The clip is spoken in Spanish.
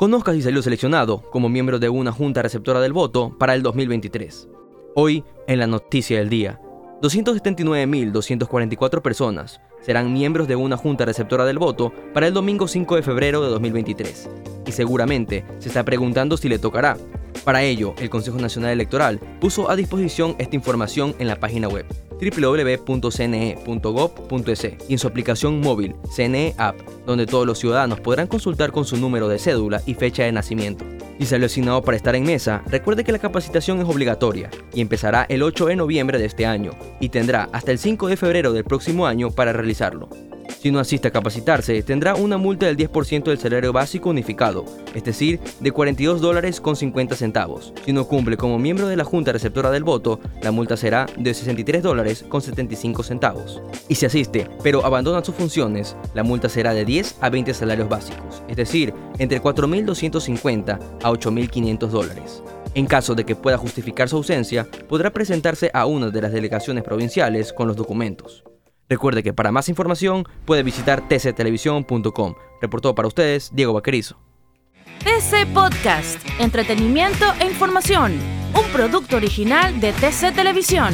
Conozca si salió seleccionado como miembro de una junta receptora del voto para el 2023. Hoy, en la noticia del día, 279.244 personas serán miembros de una junta receptora del voto para el domingo 5 de febrero de 2023. Y seguramente se está preguntando si le tocará. Para ello, el Consejo Nacional Electoral puso a disposición esta información en la página web www.cne.gov.es y en su aplicación móvil CNE App, donde todos los ciudadanos podrán consultar con su número de cédula y fecha de nacimiento. Si salió asignado para estar en mesa, recuerde que la capacitación es obligatoria y empezará el 8 de noviembre de este año y tendrá hasta el 5 de febrero del próximo año para realizarlo. Si no asiste a capacitarse, tendrá una multa del 10% del salario básico unificado, es decir, de 42 dólares con 50 centavos. Si no cumple como miembro de la Junta Receptora del Voto, la multa será de 63 dólares con 75 centavos. Y si asiste, pero abandona sus funciones, la multa será de 10 a 20 salarios básicos, es decir, entre 4.250 a 8.500 dólares. En caso de que pueda justificar su ausencia, podrá presentarse a una de las delegaciones provinciales con los documentos. Recuerde que para más información puede visitar tctelevisión.com. Reportó para ustedes Diego Vaquerizo. TC Podcast, entretenimiento e información, un producto original de TC Televisión.